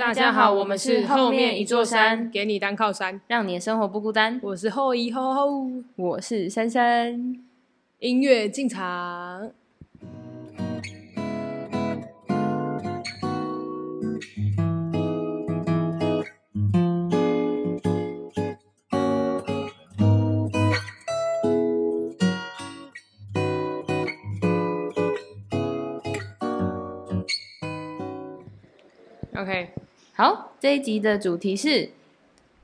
大家好，我们是后面一座山，给你当靠山，让你的生活不孤单。我是后一后后，我是珊珊。音乐进场。OK，好，这一集的主题是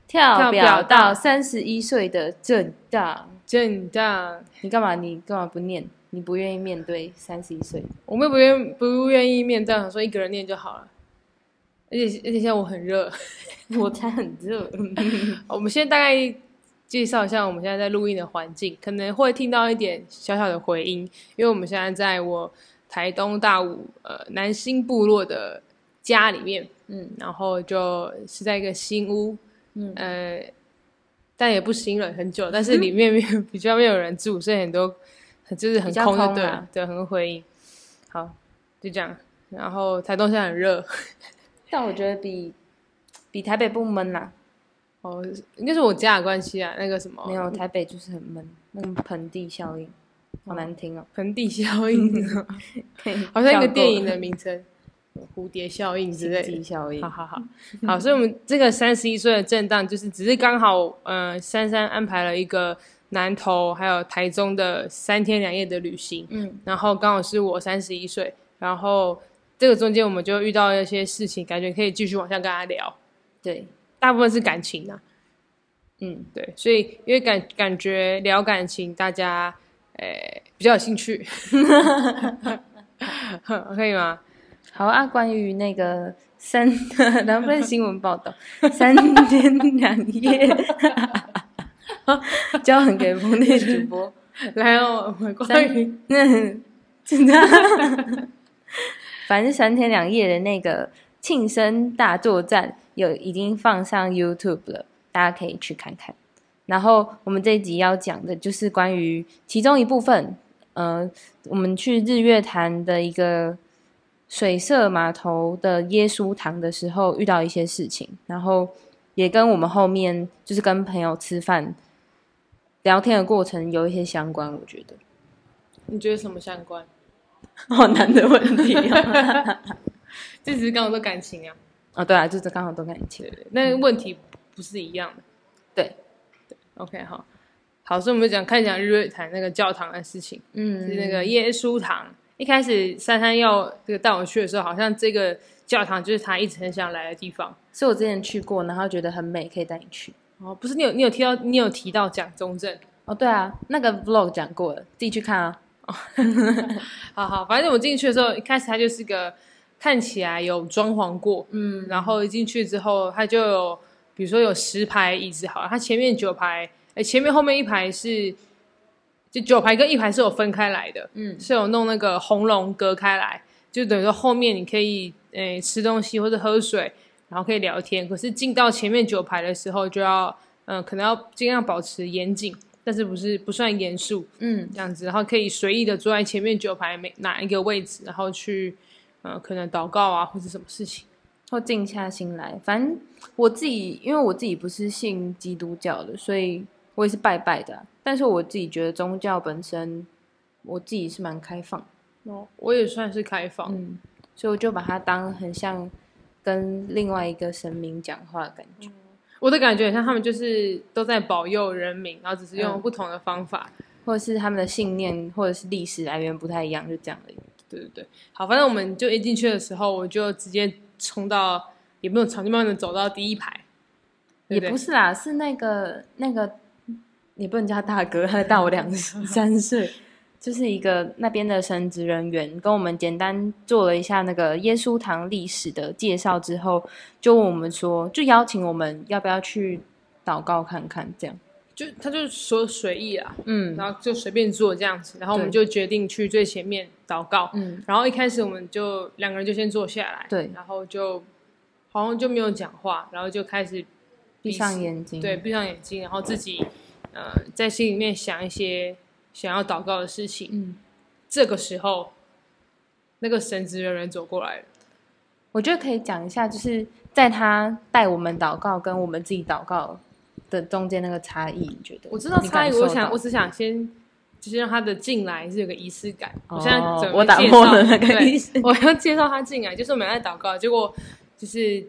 跳表到三十一岁的震荡。震荡，你干嘛？你干嘛不念？你不愿意面对三十一岁？我们不愿不愿意面对，想说一个人念就好了。而且而且现在我很热，我才很热。我们先大概介绍一下我们现在在录音的环境，可能会听到一点小小的回音，因为我们现在在我台东大武呃南新部落的家里面，嗯，然后就是在一个新屋，嗯呃。但也不新了，很久，但是里面没有 比较没有人住，所以很多就是很空的，对对，很回应。好，就这样。然后台东现在很热，但我觉得比比台北不闷呐。哦，应该是我家的关系啊。那个什么，没有台北就是很闷，那个盆地效应，好难听哦。盆地效应，好像一个电影的名称。蝴蝶效应之类的，效应，好好好，好，所以我们这个三十一岁的震荡，就是只是刚好，呃，珊珊安排了一个南投还有台中的三天两夜的旅行，嗯，然后刚好是我三十一岁，然后这个中间我们就遇到一些事情，感觉可以继续往下跟他聊，对，大部分是感情啊，嗯，对，所以因为感感觉聊感情，大家诶比较有兴趣，可以吗？好啊，关于那个三，两份新闻报道，三天两夜，交很给封面主播，来哦，关于那真的，反正三天两夜的那个庆生大作战有已经放上 YouTube 了，大家可以去看看。然后我们这一集要讲的就是关于其中一部分，呃，我们去日月潭的一个。水色码头的耶稣堂的时候遇到一些事情，然后也跟我们后面就是跟朋友吃饭聊天的过程有一些相关。我觉得，你觉得什么相关？好难的问题，这只是刚好都感情啊。哦，对啊，就是刚好都感情。那问题不是一样的。对，对，OK，好，好，所以我们讲看讲日月潭那个教堂的事情，嗯，是那个耶稣堂。一开始珊珊要这个带我去的时候，好像这个教堂就是他一直很想来的地方，是我之前去过，然后觉得很美，可以带你去。哦，不是你有你有提到你有提到蒋中正哦，对啊，那个 vlog 讲过了，自己去看啊。好好，反正我进去的时候，一开始它就是个看起来有装潢过，嗯，然后一进去之后，它就有比如说有十排椅子，好，它前面九排，哎，前面后面一排是。就九排跟一排是有分开来的，嗯，是有弄那个红龙隔开来，就等于说后面你可以诶吃东西或者喝水，然后可以聊天。可是进到前面九排的时候，就要嗯，可能要尽量保持严谨，但是不是不算严肃，嗯，这样子，然后可以随意的坐在前面九排每哪一个位置，然后去嗯，可能祷告啊或者什么事情，或静下心来。反正我自己，因为我自己不是信基督教的，所以我也是拜拜的。但是我自己觉得宗教本身，我自己是蛮开放哦，我也算是开放，嗯，所以我就把它当很像跟另外一个神明讲话的感觉。我的感觉很像他们就是都在保佑人民，然后只是用不同的方法，或者是他们的信念或者是历史来源不太一样，就这样而已。对对对，好，反正我们就一进去的时候，我就直接冲到，也没有长，就慢慢的走到第一排。也不是啦，是那个那个。你不能叫大哥，他 大我两三岁，就是一个那边的神职人员，跟我们简单做了一下那个耶稣堂历史的介绍之后，就问我们说，就邀请我们要不要去祷告看看，这样，就他就说随意啊，嗯，然后就随便做这样子，然后我们就决定去最前面祷告，嗯，然后一开始我们就两个人就先坐下来，对，然后就好像就没有讲话，然后就开始闭上眼睛，对，闭上眼睛，然后自己。呃，在心里面想一些想要祷告的事情。嗯，这个时候，那个神职人员走过来了。我觉得可以讲一下，就是在他带我们祷告跟我们自己祷告的中间那个差异，你觉得？我知道差异，我想我只想先就是让他的进来是有个仪式感。我现在哦准备我打破了那个仪式我要介绍他进来，就是我们在祷告，结果就是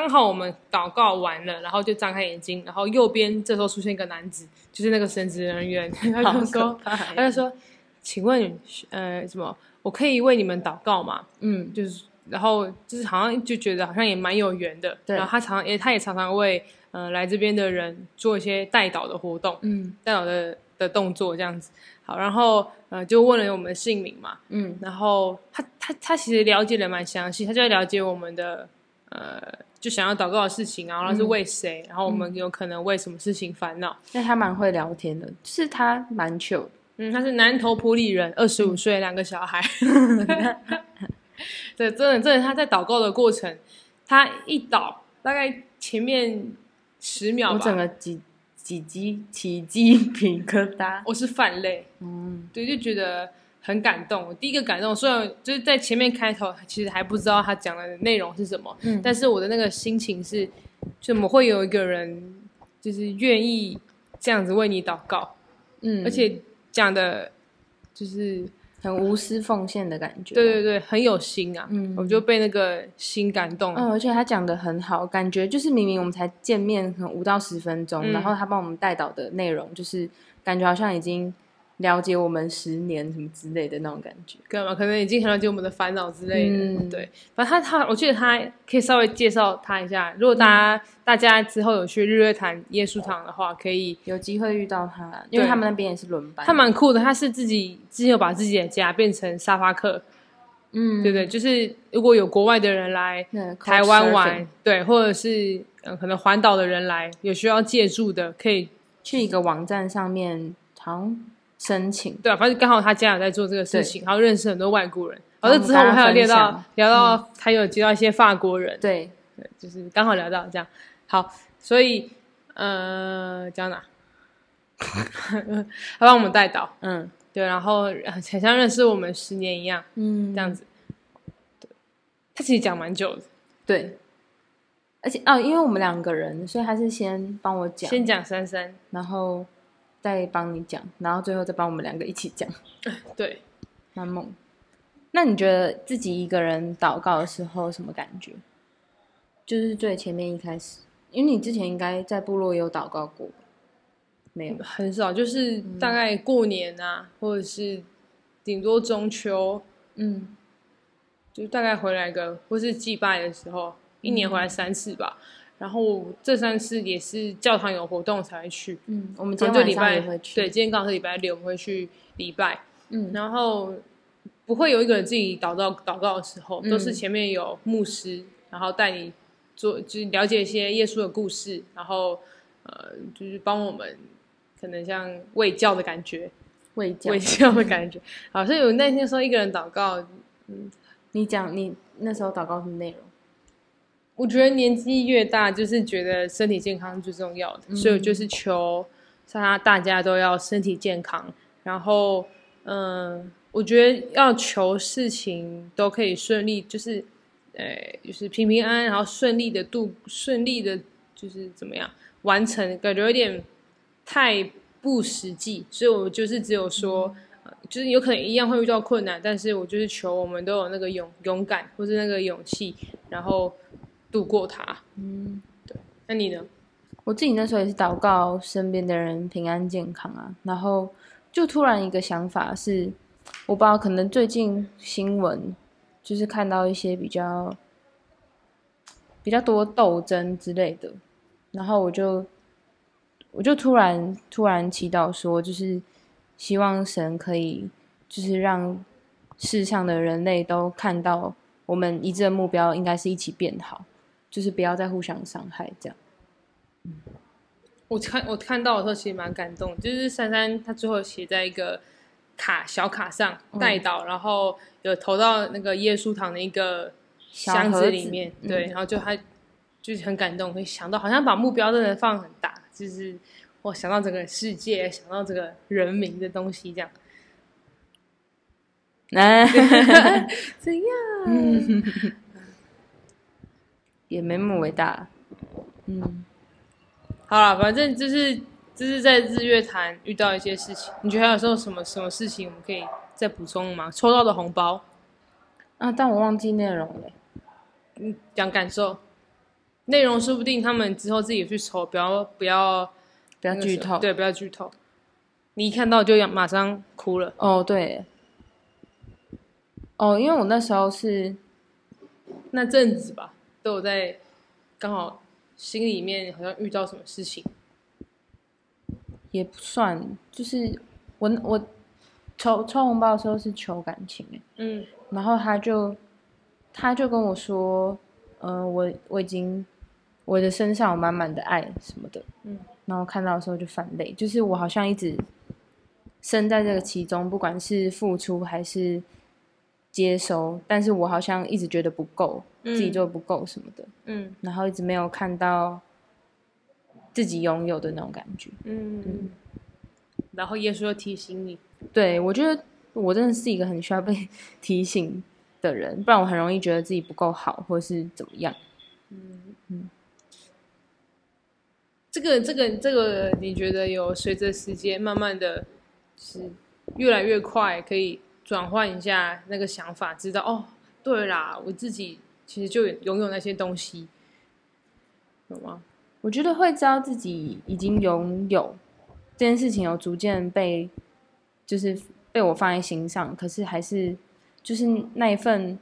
刚好我们祷告完了，然后就张开眼睛，然后右边这时候出现一个男子，就是那个神职人员，他就说他就说，请问呃什么，我可以为你们祷告吗？嗯就是，然后就是好像就觉得好像也蛮有缘的。对然后他常也他也常常为呃来这边的人做一些带导的活动，嗯带导的的动作这样子。好，然后呃就问了我们的姓名嘛，嗯然后他他他其实了解的蛮详细，他就在了解我们的呃就想要祷告的事情，然后他是为谁，然后我们有可能为什么事情烦恼。那他蛮会聊天的，就是他蛮糗的。嗯，他是南投普里人，二十五岁，两个小孩。对，真的，真的，他在祷告的过程，他一祷，大概前面十秒我整吧，个几几鸡起鸡皮疙瘩。我是泛泪，嗯对，就觉得很感动。我第一个感动，虽然就是在前面开头，其实还不知道他讲的内容是什么，嗯但是我的那个心情是，怎么会有一个人，就是愿意这样子为你祷告，嗯，而且讲的，就是很无私奉献的感觉。对对对，很有心啊，嗯我就被那个心感动了。嗯，而且他讲的很好，感觉就是明明我们才见面可能五到十分钟，嗯然后他帮我们带导的内容，就是感觉好像已经了解我们十年什么之类的那种感觉。干嘛？可能已经很了解我们的烦恼之类的。嗯对，反正他他，我记得他可以稍微介绍他一下。如果大家、大家之后有去日月潭耶稣堂的话，可以。有机会遇到他，因为他们那边也是轮班。他蛮酷的，他是自己之前有把自己的家变成沙发客，嗯，对不对？就是如果有国外的人来台湾玩，对，或者是呃可能环岛的人来有需要借住的，可以去一个网站上面，好像申请。对啊，反正刚好他家有在做这个事情，然后认识很多外国人。然然后后之后我们还有聊到聊到他有接到一些法国人，对，对，就是刚好聊到这样。好，所以呃，讲哪？他帮我们带导，嗯对，然后呃很像认识我们十年一样，嗯，这样子。对，他其实讲蛮久的，对。而且哦，因为我们两个人，所以他是先帮我讲，先讲珊珊，然后再帮你讲，然后最后再帮我们两个一起讲，对，蛮猛。那你觉得自己一个人祷告的时候什么感觉？就是最前面一开始，因为你之前应该在部落也有祷告过，没有？很少，就是大概过年啊，或者是顶多中秋，嗯就大概回来个，或是祭拜的时候，一年回来三次吧。然后这三次也是教堂有活动才会去，嗯，我们今今天就礼拜也会去。对，，今天刚好是礼拜六，我们会去礼拜。嗯然后不会有一个人自己祷告祷告的时候，嗯都是前面有牧师，然后带你做，就是了解一些耶稣的故事，然后呃，就是帮我们可能像卫教的感觉，卫。教的感觉。好，所以我那天说一个人祷告，嗯你讲你那时候祷告什么内容？我觉得年纪越大，就是觉得身体健康最重要的，嗯所以我就是求大大家都要身体健康，然后嗯、我觉得要求事情都可以顺利，就是呃，就是平平安安，然后顺利的度，顺利的，就是怎么样完成，感觉有点太不实际，所以我就是只有说。呃就是有可能一样会遇到困难，但是我就是求我们都有那个勇勇敢，或是那个勇气，然后度过它。嗯，对那你呢？我自己那时候也是祷告身边的人平安健康啊，然后就突然一个想法是，我不知道可能最近新闻就是看到一些比较比较多斗争之类的，然后我就我就突然突然祈祷说，就是希望神可以就是让世上的人类都看到我们一致的目标应该是一起变好，就是不要再互相伤害这样。我看我看到的时候，其实蛮感动，就是珊珊她最后写在一个卡小卡上带到，然后有投到那个耶稣堂的一个箱子子里面，嗯对，然后就她就是很感动，会想到好像把目标真的放很大，就是我想到整个世界，想到这个人民的东西，这样哎，怎样？也没那么伟大。嗯，好了，反正就是就是在日月潭遇到一些事情，你觉得还有时候什么什么事情我们可以再补充吗？抽到的红包，啊，但我忘记内容了。嗯，讲感受，内容说不定他们之后自己去抽，不要不要不要剧透。对，不要剧透。你一看到就要马上哭了。哦，对。哦，因为我那时候是那阵子吧，都有在刚好心里面好像遇到什么事情，也不算，就是我我抽抽红包的时候是求感情哎，嗯，然后他就他就跟我说，嗯，我我已经我的身上有满满的爱什么的，嗯，然后看到的时候就泛泪，就是我好像一直身在这个其中，不管是付出还是。接收，但是我好像一直觉得不够，自己做不够什么的，嗯，然后一直没有看到自己拥有的那种感觉，嗯，然后耶稣又提醒你，对我觉得我真的是一个很需要被提醒的人，不然我很容易觉得自己不够好，或者是怎么样，嗯。嗯，这个这个这个，你觉得有随着时间慢慢的，是越来越快可以。转换一下那个想法，知道哦，对啦，我自己其实就拥有那些东西，有吗？我觉得会知道自己已经拥有这件事情，有逐渐被就是被我放在心上，可是还是就是那一份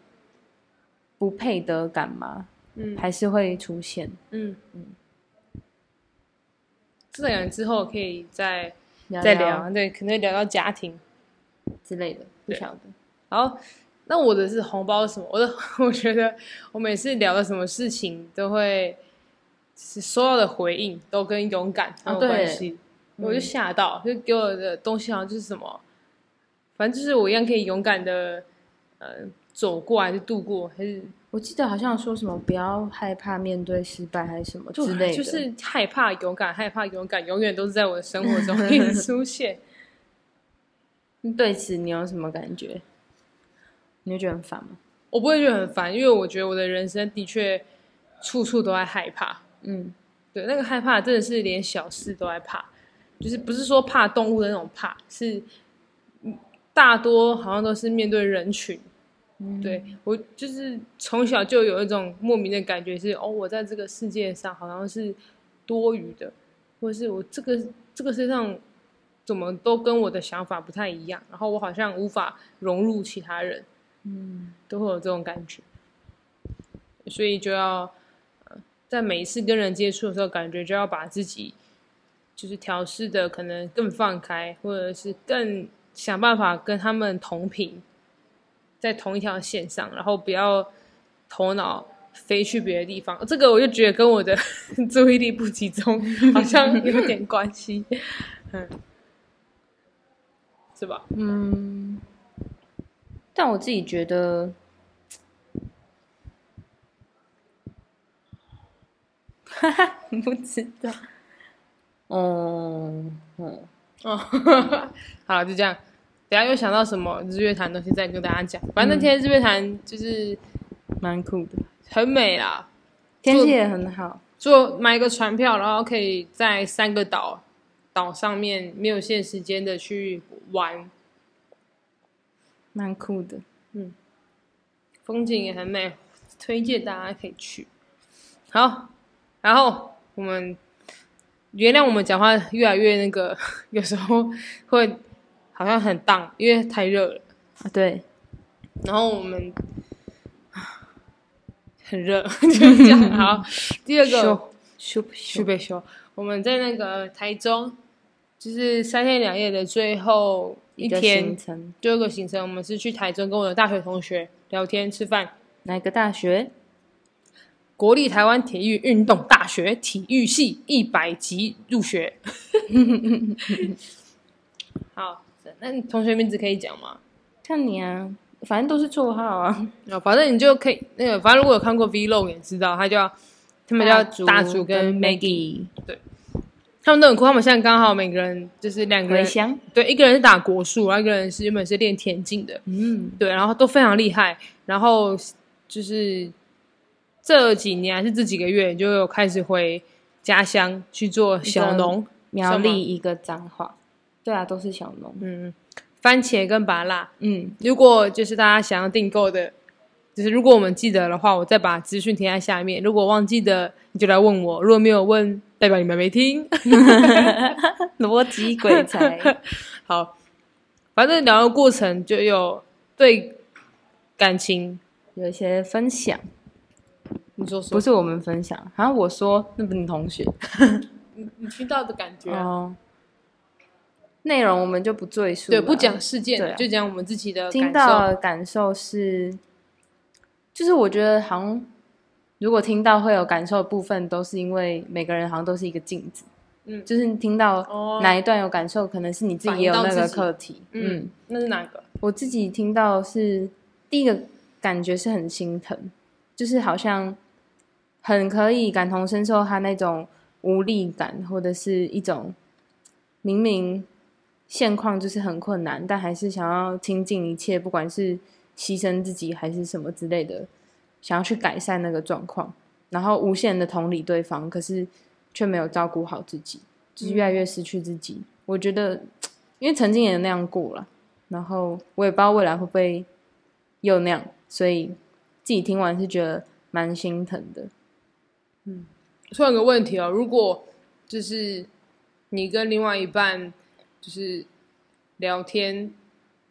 不配得感嘛，嗯，还是会出现，嗯嗯。这两人之后可以再再聊，对，可能聊到家庭之类的。不晓得。好，那我的是红包什么？我的 我觉得我每次聊的什么事情都会是收到的回应都跟勇敢有关系，我就吓到，就给我的东西好像就是什么，反正就是我一样可以勇敢的呃走过还是度过，还是我记得好像说什么不要害怕面对失败还是什么之类的，就是害怕勇敢，害怕勇敢，永远都是在我的生活中 一直出现。对此你有什么感觉？你会觉得很烦吗？我不会觉得很烦，因为我觉得我的人生的确处处都在害怕。嗯，对，那个害怕真的是连小事都在怕，就是不是说怕动物的那种怕，是大多好像都是面对人群。对我就是从小就有一种莫名的感觉，是哦，我在这个世界上好像是多余的，或者是我这个这个世界上。怎么都跟我的想法不太一样，然后我好像无法融入其他人，嗯，都会有这种感觉，所以就要在每一次跟人接触的时候，感觉就要把自己就是调试的可能更放开，或者是更想办法跟他们同频，在同一条线上，然后不要头脑飞去别的地方。这个我就觉得跟我的 注意力不集中好像有点关系，嗯。是吧？嗯，但我自己觉得，哈哈，不知道。哦，嗯，哦，好，就这样。等下又想到什么日月潭东西再跟大家讲。反正那天日月潭就是蛮酷的，很美啦，天气也很好。坐买一个船票，然后可以在三个岛。岛上面没有限时间的去玩，蛮酷的，嗯，风景也很美，推荐大家可以去。好，然后我们原谅我们讲话越来越那个，有时候会好像很荡，因为太热了。啊。对，然后我们很热，就这样。好，第二个。修修被修，我们在那个台中。就是三天两夜的最后一天，最后一个行程，我们是去台中跟我的大学同学聊天吃饭。哪个大学？国立台湾体育运动大学体育系一百级入学。好，那你同学名字可以讲吗？看你啊，反正都是绰号啊。反正你就可以那个，反正如果有看过 Vlog 也知道，他叫他们叫大竹跟 Maggie，对。他们都很酷，他们现在刚好每个人就是两个人，对，一个人是打国术，然后一个人是原本是练田径的，嗯，对，然后都非常厉害，然后就是这几年还是这几个月，就有开始回家乡去做小农，苗栗一个脏话，对啊，都是小农。嗯，番茄跟芭辣。嗯，如果就是大家想要订购的，就是如果我们记得的话，我再把资讯填在下面。如果忘记的，你就来问我；如果没有问，代表你们没听。逻辑鬼才。好，反正聊的过程就有对感情，有一些分享，你说说，不是我们分享，好像我说那不是你同学你你听到的感觉啊、哦。内容我们就不赘述对，不讲事件，就讲我们自己的听感受。到的感受是，就是我觉得好像如果听到会有感受的部分，都是因为每个人好像都是一个镜子，嗯。就是你听到哦，哪一段有感受，可能是你自己也有那个课题。嗯，嗯，那是哪个？我自己听到是第一个感觉是很心疼，就是好像很可以感同身受他那种无力感，或者是一种明明现况就是很困难，但还是想要倾尽一切，不管是牺牲自己还是什么之类的，想要去改善那个状况，然后无限的同理对方，可是却没有照顾好自己，就是越来越失去自己。我觉得，因为曾经也那样过了。然后我也不知道未来会不会又那样，所以自己听完是觉得蛮心疼的。突然有个问题哦，如果就是你跟另外一半就是聊天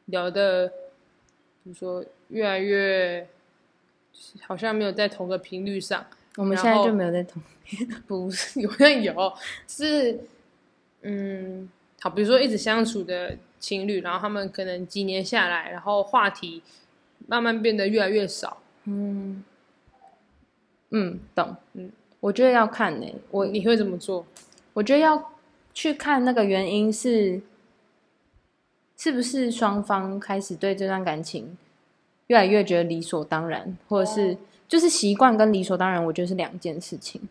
聊的，比如说越来越，好像没有在同个频率上，我们现在就没有在同，不是 有像有，是嗯，好，比如说一直相处的情侣，然后他们可能几年下来，然后话题慢慢变得越来越少，嗯嗯，懂，嗯嗯，我觉得要看呢、我你会怎么做？我觉得要去看那个原因是，是不是双方开始对这段感情越来越觉得理所当然，或者是就是习惯跟理所当然，我觉得是两件事情。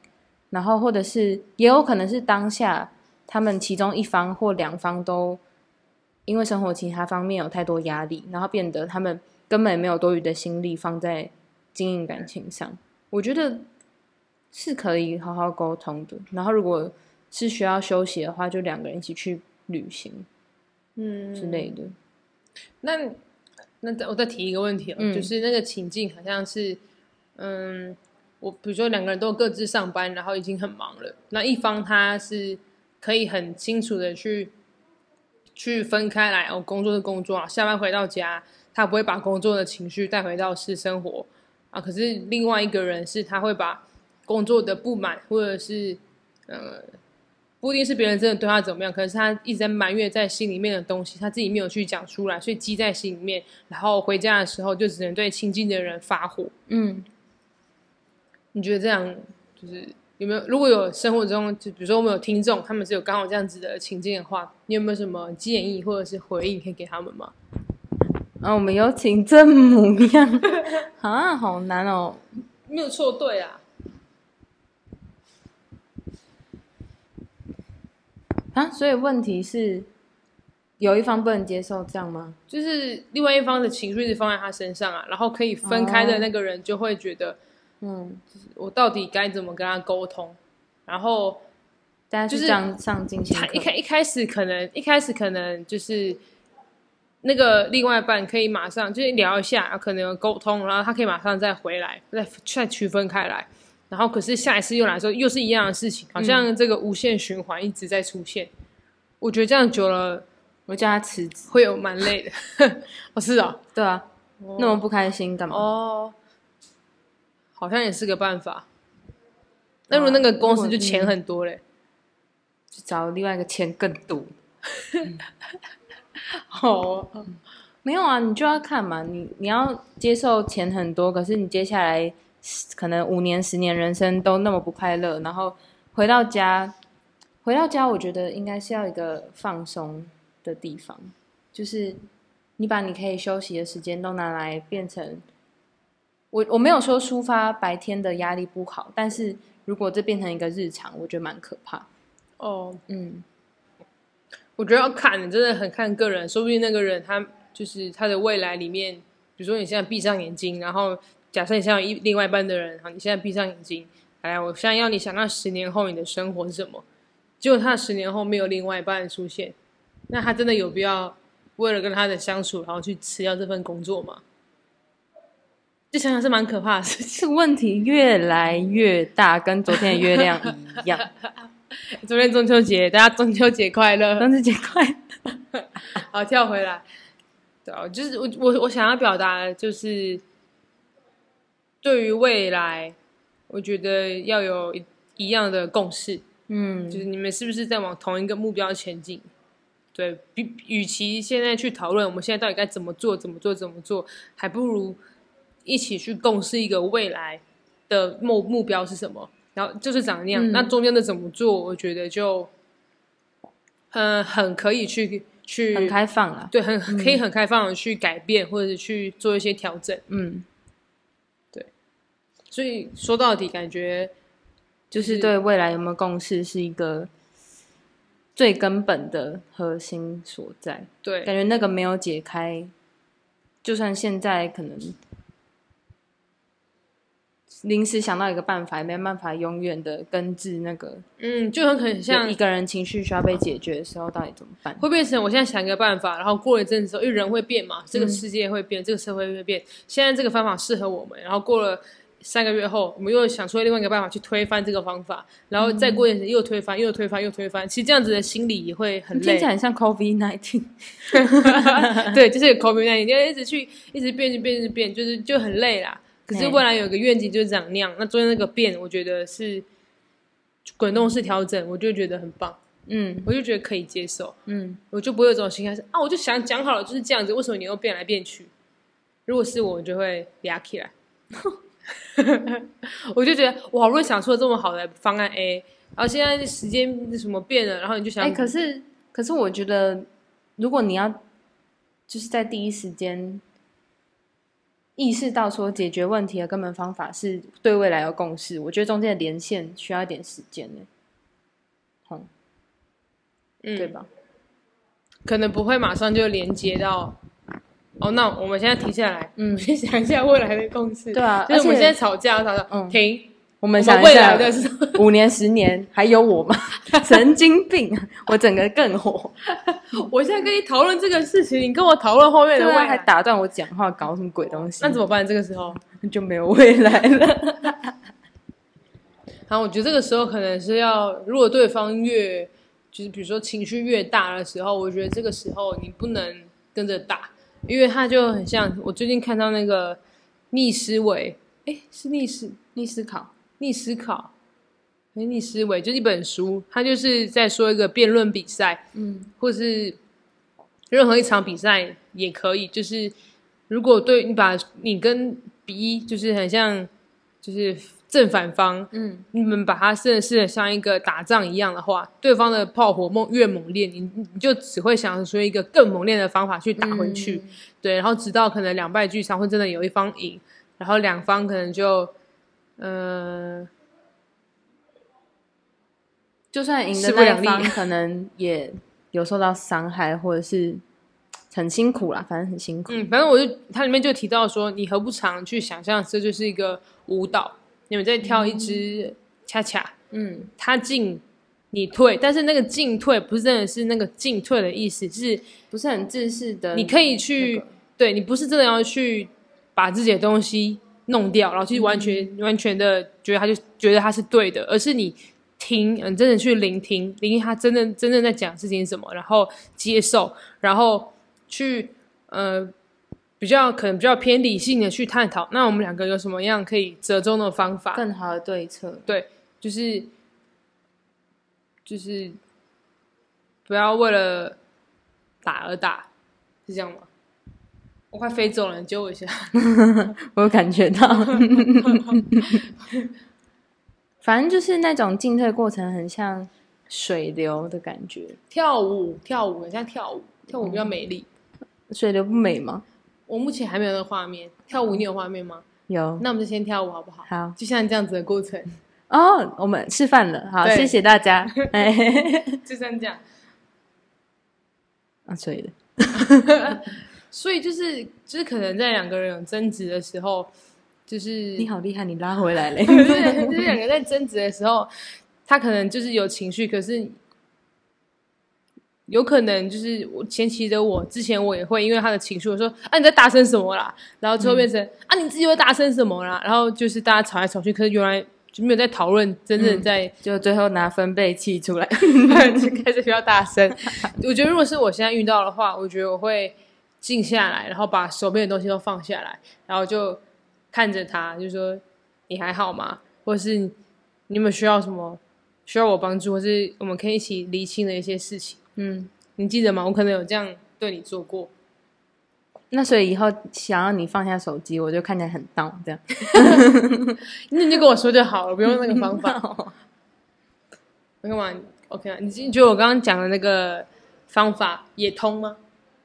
然后或者是也有可能是当下他们其中一方或两方都因为生活其他方面有太多压力，然后变得他们根本没有多余的心力放在经营感情上。我觉得是可以好好沟通的。然后如果是需要休息的话，就两个人一起去旅行嗯之类的。那那再我再提一个问题哦，嗯就是那个情境好像是，嗯，我比如说两个人都各自上班，然后已经很忙了，那一方他是可以很清楚的去去分开来，哦，工作是工作啊，下班回到家，他不会把工作的情绪带回到私生活啊，可是另外一个人是他会把工作的不满或者是呃。不一定是别人真的对他怎么样，可能是他一直在埋怨在心里面的东西，他自己没有去讲出来，所以积在心里面，然后回家的时候就只能对亲近的人发火。嗯，你觉得这样就是有没有？如果有生活中，就比如说我们有听众，他们是有刚好这样子的情境的话，你有没有什么建议或者是回应可以给他们吗？啊，我们有请正母样 啊，好难哦。没有错对啊，啊，所以问题是有一方不能接受这样吗？就是另外一方的情绪是放在他身上啊，然后可以分开的那个人就会觉得，嗯，就是我到底该怎么跟他沟通？然后大家就是这样上进心他一开一开始可能一开始可能就是那个另外一半可以马上就是聊一下，可能有沟通，然后他可以马上再回来，再再区分开来。然后可是下一次又来说又是一样的事情，好像这个无限循环一直在出现。我觉得这样久了我叫他辞职。会有蛮累的。哦，是啊，对啊，那么不开心干嘛？哦，好像也是个办法。那如果那个公司就钱很多嘞，去找另外一个钱更多。哦，没有啊，你就要看嘛，你你要接受钱很多，可是你接下来可能五年、十年人生都那么不快乐，然后回到家，回到家，我觉得应该是要一个放松的地方，就是你把你可以休息的时间都拿来变成，我我没有说抒发白天的压力不好，但是如果这变成一个日常，我觉得蛮可怕。哦，嗯，我觉得要看，真的很看个人，说不定那个人他就是他的未来里面，比如说你现在闭上眼睛，然后假设你现在有一另外一半的人，好，你现在闭上眼睛，来，我现在要你想到十年后你的生活是什么？结果他十年后没有另外一半出现，那他真的有必要为了跟他的相处，然后去辞掉这份工作吗？就想想是蛮可怕的事情。这个问题越来越大，跟昨天的月亮一样。昨天中秋节，大家中秋节快乐！中秋节快乐！好，跳回来，对啊，就是我我我想要表达的就是，对于未来，我觉得要有一一样的共识，嗯，就是你们是不是在往同一个目标前进？对比，与其现在去讨论我们现在到底该怎么做、怎么做、怎么做，还不如一起去共识一个未来的目目标是什么，然后就是长那样。嗯那中间的怎么做，我觉得就，嗯、很可以去去很开放了。对，很很可以很开放的去改变，或者是去做一些调整。嗯，所以说到底，感觉就是对未来有没有共识是一个最根本的核心所在。对感觉那个没有解开，就算现在可能临时想到一个办法，也没办法永远的根治那个。嗯，就很很像一个人情绪需要被解决的时候，到底怎么办？会变成我现在想一个办法，然后过了一阵子之后，因为人会变嘛，这个世界会变，这个社会会变。现在这个方法适合我们，然后过了三个月后，我们又想出另外一个办法去推翻这个方法，然后再过一阵子又推翻，又推翻，又推翻。其实这样子的心理也会很累听起。来很像 COVID nineteen。对，就是 COVID nineteen，就一直去，一直变，变，变，就是就很累啦。可是未来有个愿景就是长那样，那中间那个变，我觉得是滚动式调整，我就觉得很棒，嗯我就觉得可以接受。嗯，我就不会有这种心态是啊，我就想讲好了就是这样子，为什么你又变来变去？如果是我，我就会俩起来。我就觉得我好不容易想出了这么好的方案 A，然后现在时间什么变了，然后你就想，哎、可是可是我觉得，如果你要就是在第一时间意识到说解决问题的根本方法是对未来有共识，我觉得中间的连线需要一点时间呢，嗯，对？吧？可能不会马上就连接到。哦，那我们现在停下来，嗯先想一下未来的共识。对啊就是我们现在吵架，吵架，嗯停。我们想一下来的是五年、十年，还有我吗？神经病！我整个更火，我现在跟你讨论这个事情，你跟我讨论后面的未来，还打断我讲话，搞什么鬼东西？那怎么办？这个时候，就没有未来了？然后我觉得这个时候可能是要，如果对方越就是比如说情绪越大的时候，我觉得这个时候你不能跟着打，因为他就很像我最近看到那个逆思维，哎，是逆思逆思考，逆思考，哎逆思维，就是一本书，它就是在说一个辩论比赛，嗯或是任何一场比赛也可以，就是如果对你把你跟 B 就是很像，就是正反方，嗯。你们把它真的是像一个打仗一样的话，对方的炮火猛越猛烈，你你就只会想出一个更猛烈的方法去打回去，嗯。对，然后直到可能两败俱伤，会真的有一方赢，然后两方可能就，呃，就算赢的势不两立。那一方可能也有受到伤害，或者是很辛苦啦，反正很辛苦。嗯，反正我就它里面就提到说，你何不常去想象这就是一个舞蹈，你们再挑一支恰恰，嗯。他进你退，但是那个进退不是真的是那个进退的意思，是不是很正式的，你可以去，那个。对你不是真的要去把自己的东西弄掉，然后去完全、完全的觉得他就觉得他是对的，而是你听，嗯，真的去聆听，聆听他真正真正在讲的事情是什么，然后接受，然后去呃比较可能比较偏理性的去探讨，那我们两个有什么样可以折中的方法？更好的对策。对就是就是不要为了打而打，是这样吗？我快飞走了，你救我一下。我有感觉到，反正就是那种进退过程很像水流的感觉。跳舞，跳舞很像跳舞，跳舞比较美丽。水流不美吗？我目前还没有那个画面，跳舞你有画面吗？有。那我们就先跳舞好不好？好就像这样子的过程，哦，我们示范了，好，对谢谢大家。哎，就像这样。啊，所以的，所以就是就是可能在两个人有争执的时候，就是你好厉害，你拉回来了。就是就是两个在争执的时候，他可能就是有情绪，可是有可能就是我前期的我，之前我也会因为他的情绪，我说啊你在大声什么啦，然后最后变成、啊你自己会大声什么啦，然后就是大家吵来吵去，可是原来就没有在讨论真正在、就最后拿分贝器出来。就开始比较大声。我觉得如果是我现在遇到的话，我觉得我会静下来，然后把手边的东西都放下来，然后就看着他，就说你还好吗？或者是你有没有需要什么需要我帮助，或是我们可以一起厘清的一些事情。嗯，你记得吗？我可能有这样对你做过。那所以以后想要你放下手机，我就看起来很 down 这样。那 你就跟我说就好了，不用那个方法。那干嘛？OK 啊？你你觉得我刚刚讲的那个方法也通吗？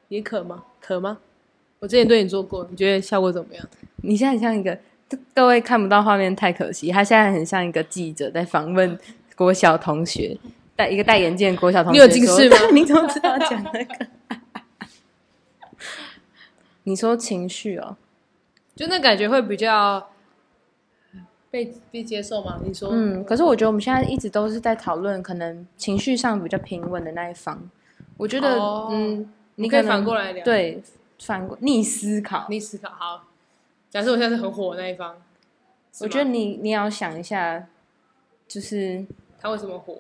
也可吗？可吗？我之前对你做过，你觉得效果怎么样？你现在很像一个，各位看不到画面太可惜，他现在很像一个记者在访问国小同学，戴一个戴眼镜的国小同学。你有近视吗你怎么知道讲那个？你说情绪哦，就那感觉会比较被被接受吗？你说，嗯，可是我觉得我们现在一直都是在讨论可能情绪上比较平稳的那一方。我觉得，哦嗯，你可以反过来聊，，对反过逆思考。逆思考好。假设我现在是很火的那一方，我觉得你你也要想一下，就是他为什么火？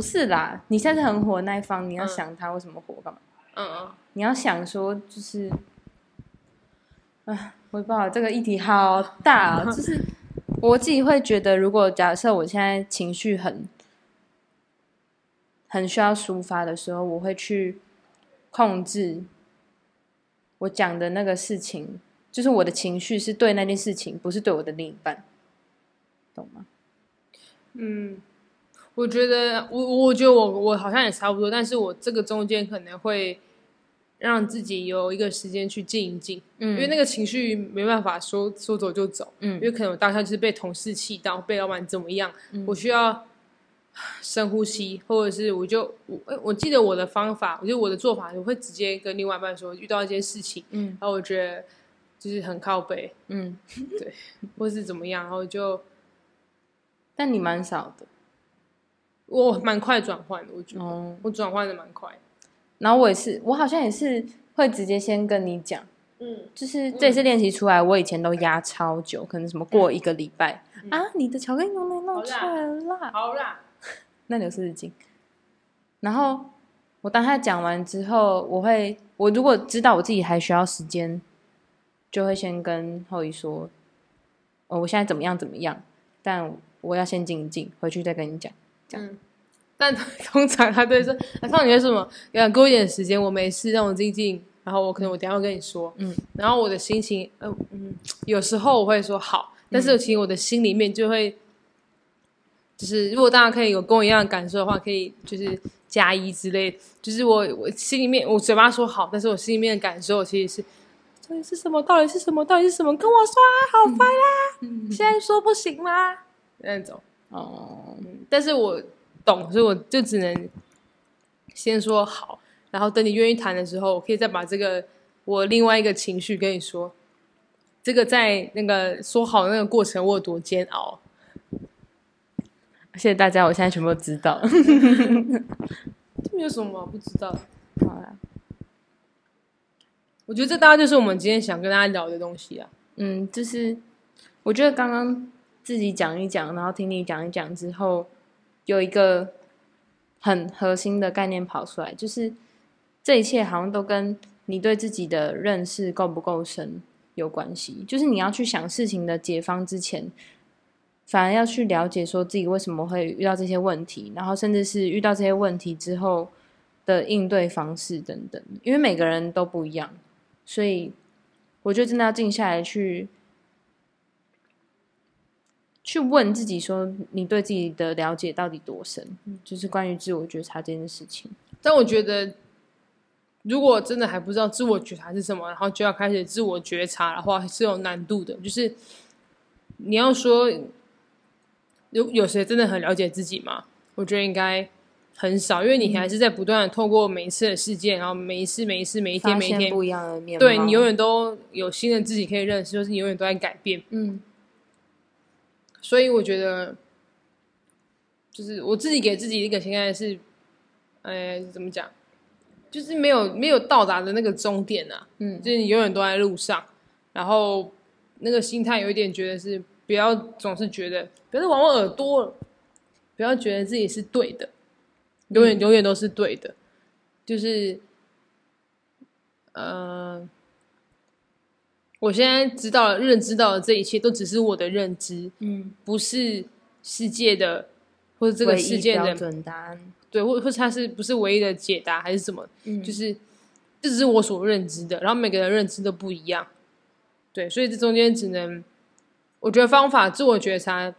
不是啦？你现在是很火的那一方，你要嗯想他为什么火干嘛？嗯嗯，你要想说，就是，啊，我也不知道这个议题好大、啊，就是我自己会觉得，如果假设我现在情绪很很需要抒发的时候，我会去控制我讲的那个事情，就是我的情绪是对那件事情，不是对我的另一半，懂吗？嗯，我觉得我我觉得我我好像也差不多，但是我这个中间可能会让自己有一个时间去静一静，嗯因为那个情绪没办法说说走就走，嗯因嗯为可能我当下就是被同事气到，被老板怎么样，我需要深呼吸，或者是我就我哎我记得我的方法，我觉得我的做法，我会直接跟另外一半说遇到一件事情，嗯然后我觉得就是很靠背，嗯，对或是怎么样，然后就但你蛮少的我蛮快转换的，我觉得、哦。我转换的蛮快，然后我也是，我好像也是会直接先跟你讲。嗯。就是这次练习出来，我以前都压超久，可能什么过一个礼拜、啊，你的巧克力牛奶弄出来了啦，好啦，那你有四十斤。然后我当他讲完之后，我会，我如果知道我自己还需要时间，就会先跟后羿说，哦，我现在怎么样怎么样，但我要先静一静，回去再跟你讲。嗯，但 通常他都会说：“啊，胖你为什么？要给我一点时间，我没事，让我静静。然后我可能我等下会跟你说。”嗯，然后我的心情，呃嗯，有时候我会说好，但是其实我的心里面就会，就是如果大家可以有跟我一样的感受的话，可以就是加一之类的。就是我我心里面我嘴巴说好，但是我心里面的感受其实是。到底是什么？到底是什么？到底是什么？跟我说啊！好烦啦！现在说不行吗？那种。哦，但是我懂，所以我就只能先说好，然后等你愿意谈的时候，我可以再把这个我另外一个情绪跟你说。这个在那个说好的那个过程，我有多煎熬。谢谢大家，我现在全部都知道。这没有什么不知道。好啦，我觉得这大概就是我们今天想跟大家聊的东西啊。嗯，就是我觉得刚刚自己讲一讲，然后听你讲一讲之后，有一个很核心的概念跑出来，就是这一切好像都跟你对自己的认识够不够深有关系。就是你要去想事情的解方之前，反而要去了解说自己为什么会遇到这些问题，然后甚至是遇到这些问题之后的应对方式等等，因为每个人都不一样，所以我觉得真的要静下来去去问自己，说你对自己的了解到底多深，就是关于自我觉察这件事情。但我觉得，如果真的还不知道自我觉察是什么，然后就要开始自我觉察的话，是有难度的。就是你要说有有谁真的很了解自己吗？我觉得应该很少，因为你还是在不断的透过每一次的事件，然后每一次、每一次、每一天、每一天不一样的面貌，对你永远都有新的自己可以认识，就是你永远都在改变。嗯所以我觉得，就是我自己给自己一个心态是，哎，怎么讲，就是没有没有到达的那个终点啊，嗯就是你永远都在路上，然后那个心态有一点觉得是不要总是觉得，不要往我耳朵，不要觉得自己是对的，永远、永远都是对的，就是，呃，我现在知道了、认知到的这一切都只是我的认知，嗯，不是世界的或者这个世界的准答案，对，或或者它是不是唯一的解答还是什么？嗯就是这只是我所认知的，然后每个人认知都不一样，对，所以这中间只能，我觉得方法自我觉察，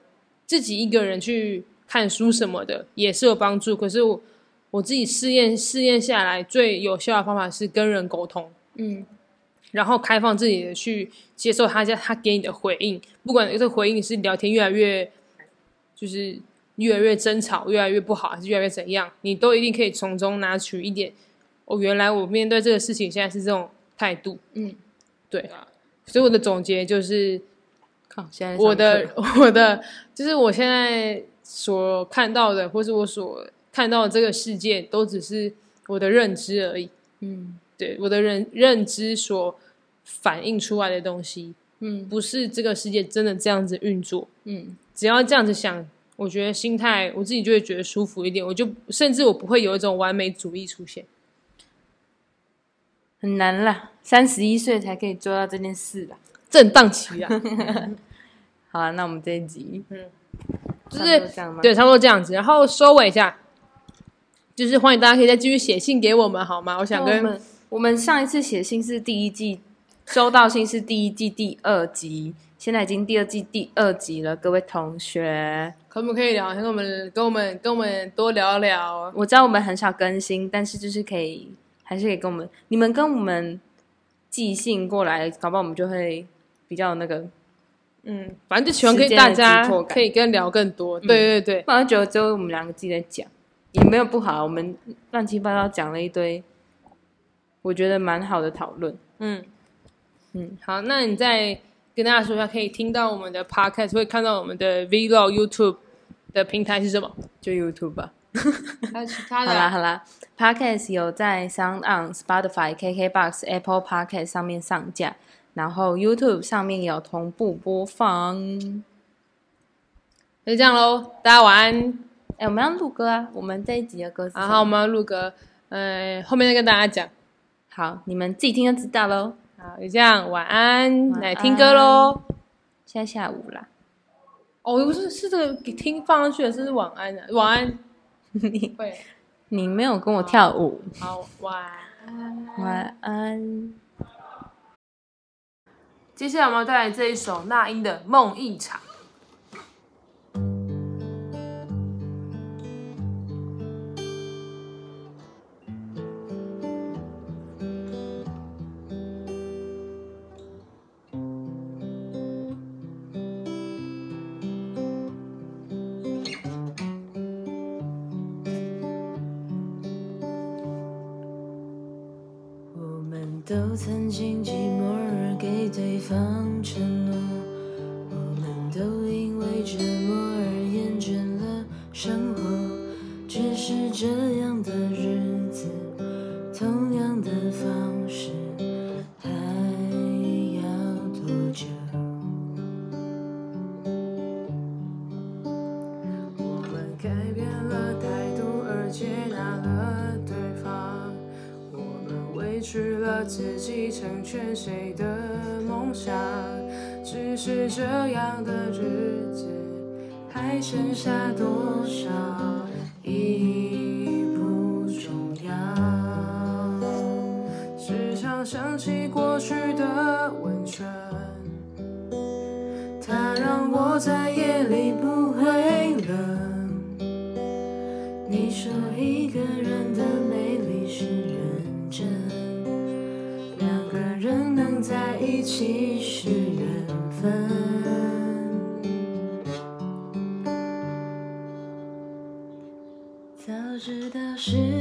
自己一个人去看书什么的也是有帮助，可是我我自己试验试验下来，最有效的方法是跟人沟通，嗯然后开放自己的去接受他家他给你的回应，不管这个回应是聊天越来越就是越来越争吵，越来越不好，还是越来越怎样，你都一定可以从中拿取一点。哦，原来我面对这个事情现在是这种态度，嗯，对。所以我的总结就是，靠，现在我的我的就是我现在所看到的，或是我所看到的这个世界，都只是我的认知而已。嗯对我的认认知所反映出来的东西，嗯不是这个世界真的这样子运作。嗯只要这样子想，我觉得心态我自己就会觉得舒服一点，我就甚至我不会有一种完美主义出现。很难啦，三十一岁才可以做到这件事啦。震荡期啊，好啊，那我们这一集嗯就是？对，差不多这样子。然后收尾一下，就是欢迎大家可以再继续写信给我们，好吗？我想跟那我们上一次写信是第一季，收到信是第一季第二集，现在已经第二季第二集了，各位同学，可不可以聊，跟我们跟我们跟我们多聊聊。我知道我们很少更新，但是就是可以，还是可以跟我们，你们跟我们寄信过来，搞不好我们就会比较那个，嗯，反正就喜欢跟时间的大家可以跟聊更多。对对对，反正觉得只有我们两个自己在讲，也没有不好，我们乱七八糟讲了一堆，我觉得蛮好的讨论。嗯嗯，好，那你再跟大家说一下，可以听到我们的 podcast，会看到我们的 vlog YouTube 的平台是什么？就 YouTube 吧。还有其他 好啦好啦，Podcast 有在 Sound On、Spotify、KKBox、Apple Podcast 上面上架，然后 YouTube 上面有同步播放。就这样喽，大家晚安。哎，我们要录歌啊！我们这一集的歌然后我们要录歌，呃，后面再跟大家讲。好，你们自己听就知道喽。好，就这样，晚安，晚来听歌喽。现在下午啦，哦，不是是这个给听放上去的，这是晚安的，晚安。你会，你没有跟我跳舞。好，晚安。晚安。接下来我们要带来这一首那英的《梦一场》。都曾经寂寞而给对方承诺，我们都因为折磨而厌倦了生活。只是这样全谁的梦想？只是这样的日子，还剩下多少已不重要。时常想起过去的温存，它让我在夜里不会冷。你说一个人的其实缘分。早知道是